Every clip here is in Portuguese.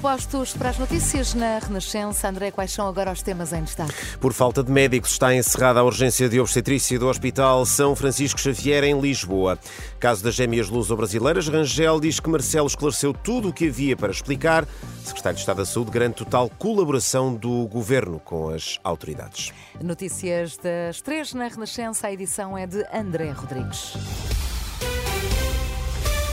Postos para as notícias na Renascença. André, quais são agora os temas em destaque? Por falta de médicos, está encerrada a urgência de obstetrícia do Hospital São Francisco Xavier, em Lisboa. Caso das gêmeas luso-brasileiras, Rangel diz que Marcelo esclareceu tudo o que havia para explicar. Secretário de Estado da Saúde garante total colaboração do governo com as autoridades. Notícias das três na Renascença. A edição é de André Rodrigues.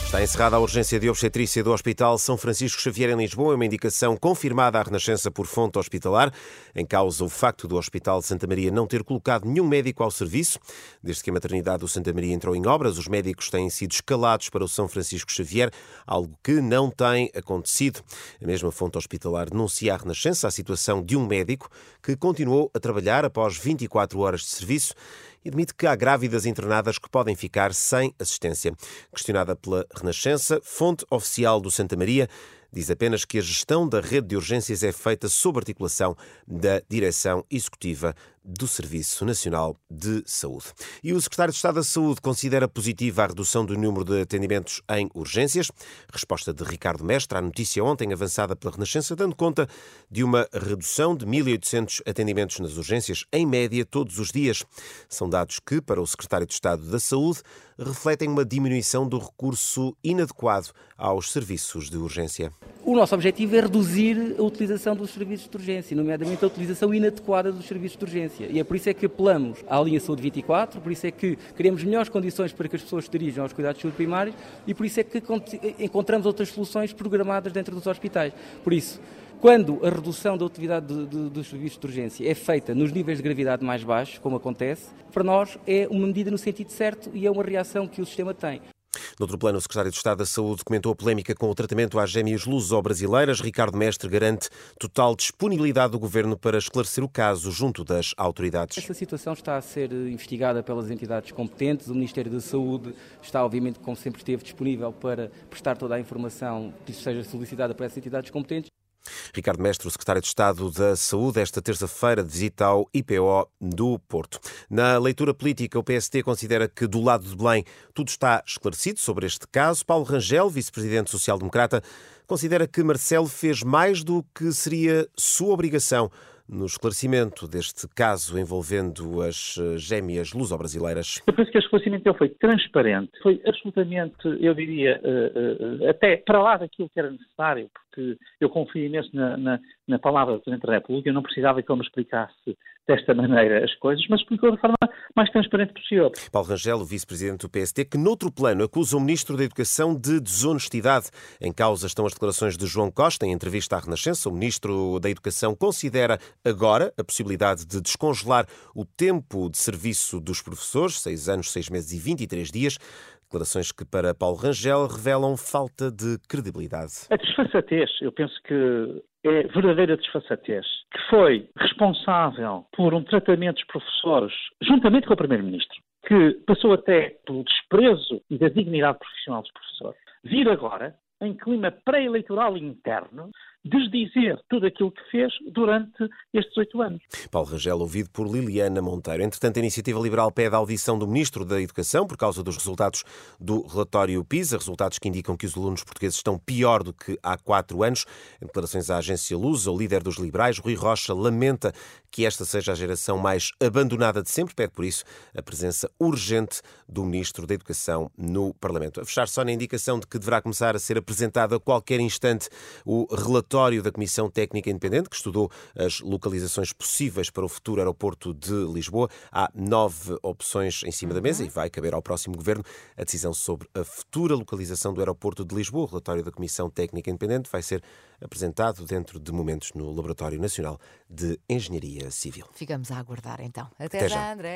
Está encerrada a urgência de obstetrícia do Hospital São Francisco Xavier em Lisboa, uma indicação confirmada à Renascença por fonte hospitalar. Em causa o facto do Hospital de Santa Maria não ter colocado nenhum médico ao serviço. Desde que a maternidade do Santa Maria entrou em obras, os médicos têm sido escalados para o São Francisco Xavier, algo que não tem acontecido. A mesma fonte hospitalar denuncia à Renascença a situação de um médico que continuou a trabalhar após 24 horas de serviço admite que há grávidas internadas que podem ficar sem assistência. Questionada pela Renascença, fonte oficial do Santa Maria, diz apenas que a gestão da rede de urgências é feita sob articulação da direção executiva do Serviço Nacional de Saúde. E o secretário de Estado da Saúde considera positiva a redução do número de atendimentos em urgências. Resposta de Ricardo Mestre à notícia ontem avançada pela Renascença, dando conta de uma redução de 1.800 atendimentos nas urgências, em média, todos os dias. São dados que, para o secretário de Estado da Saúde, refletem uma diminuição do recurso inadequado aos serviços de urgência. O nosso objetivo é reduzir a utilização dos serviços de urgência, nomeadamente a utilização inadequada dos serviços de urgência. E é por isso é que apelamos à linha Saúde 24, por isso é que queremos melhores condições para que as pessoas se dirijam aos cuidados de saúde primários e por isso é que encontramos outras soluções programadas dentro dos hospitais. Por isso, quando a redução da utilidade de, de, dos serviços de urgência é feita nos níveis de gravidade mais baixos, como acontece, para nós é uma medida no sentido certo e é uma reação que o sistema tem. Noutro plano, o secretário de Estado da Saúde comentou a polémica com o tratamento às gêmeas luso-brasileiras. Ricardo Mestre garante total disponibilidade do governo para esclarecer o caso junto das autoridades. Essa situação está a ser investigada pelas entidades competentes. O Ministério da Saúde está, obviamente, como sempre esteve, disponível para prestar toda a informação que seja solicitada por essas entidades competentes. Ricardo Mestre, o secretário de Estado da Saúde, esta terça-feira de visita ao IPO do Porto. Na leitura política, o PST considera que do lado de Belém tudo está esclarecido sobre este caso. Paulo Rangel, vice-presidente social-democrata, considera que Marcelo fez mais do que seria sua obrigação no esclarecimento deste caso envolvendo as eh, gêmeas luso-brasileiras? Eu penso que o esclarecimento dele foi transparente, foi absolutamente, eu diria, uh, uh, até para lá daquilo que era necessário, porque eu confio imenso na, na, na palavra do Presidente da República, eu não precisava que ele me explicasse desta maneira as coisas, mas explicou da forma mais transparente possível. Paulo Rangel, vice-presidente do PST, que noutro plano acusa o Ministro da Educação de desonestidade. Em causa estão as declarações de João Costa em entrevista à Renascença. O Ministro da Educação considera agora a possibilidade de descongelar o tempo de serviço dos professores, seis anos, seis meses e 23 dias. Declarações que, para Paulo Rangel, revelam falta de credibilidade. A desfaçatez, eu penso que é verdadeira desfaçatez, que foi responsável por um tratamento dos professores, juntamente com o Primeiro-Ministro, que passou até pelo desprezo e da dignidade profissional dos professores, vir agora, em clima pré-eleitoral interno, desdizer tudo aquilo que fez durante estes oito anos. Paulo Rangel, ouvido por Liliana Monteiro. Entretanto, a Iniciativa Liberal pede a audição do Ministro da Educação por causa dos resultados do relatório PISA, resultados que indicam que os alunos portugueses estão pior do que há quatro anos. Em declarações à agência Lusa, o líder dos liberais, Rui Rocha, lamenta que esta seja a geração mais abandonada de sempre, pede por isso a presença urgente do Ministro da Educação no Parlamento. A fechar só na indicação de que deverá começar a ser apresentado a qualquer instante o relatório relatório da Comissão Técnica Independente, que estudou as localizações possíveis para o futuro aeroporto de Lisboa. Há nove opções em cima da mesa e vai caber ao próximo governo a decisão sobre a futura localização do aeroporto de Lisboa. O relatório da Comissão Técnica Independente vai ser apresentado dentro de momentos no Laboratório Nacional de Engenharia Civil. Ficamos a aguardar então. Até, Até já. André.